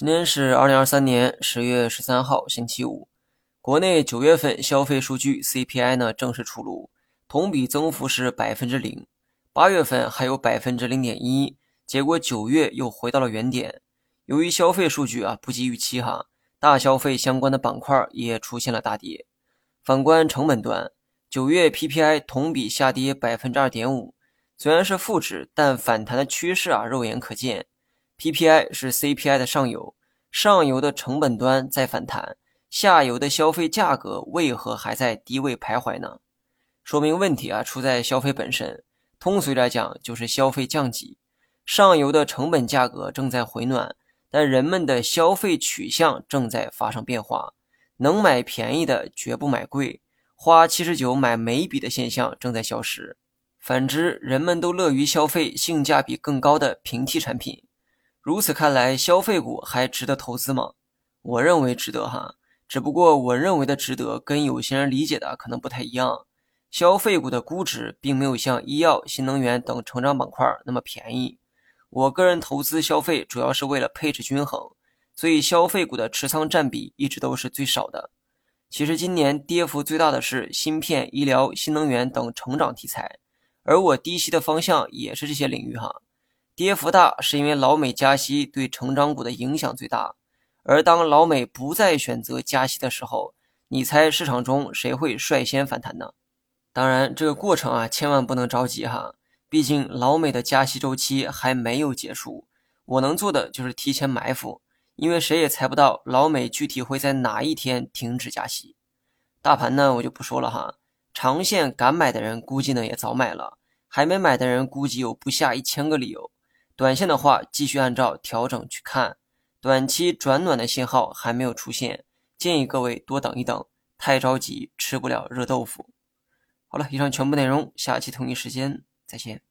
今天是二零二三年十月十三号，星期五。国内九月份消费数据 CPI 呢正式出炉，同比增幅是百分之零。八月份还有百分之零点一，结果九月又回到了原点。由于消费数据啊不及预期哈，大消费相关的板块也出现了大跌。反观成本端，九月 PPI 同比下跌百分之二点五，虽然是负值，但反弹的趋势啊肉眼可见。PPI 是 CPI 的上游，上游的成本端在反弹，下游的消费价格为何还在低位徘徊呢？说明问题啊出在消费本身。通俗来讲，就是消费降级。上游的成本价格正在回暖，但人们的消费取向正在发生变化，能买便宜的绝不买贵，花七十九买眉笔的现象正在消失。反之，人们都乐于消费性价比更高的平替产品。如此看来，消费股还值得投资吗？我认为值得哈，只不过我认为的值得跟有些人理解的可能不太一样。消费股的估值并没有像医药、新能源等成长板块那么便宜。我个人投资消费主要是为了配置均衡，所以消费股的持仓占比一直都是最少的。其实今年跌幅最大的是芯片、医疗、新能源等成长题材，而我低吸的方向也是这些领域哈。跌幅大是因为老美加息对成长股的影响最大，而当老美不再选择加息的时候，你猜市场中谁会率先反弹呢？当然，这个过程啊，千万不能着急哈，毕竟老美的加息周期还没有结束。我能做的就是提前埋伏，因为谁也猜不到老美具体会在哪一天停止加息。大盘呢，我就不说了哈，长线敢买的人估计呢也早买了，还没买的人估计有不下一千个理由。短线的话，继续按照调整去看，短期转暖的信号还没有出现，建议各位多等一等，太着急吃不了热豆腐。好了，以上全部内容，下期同一时间再见。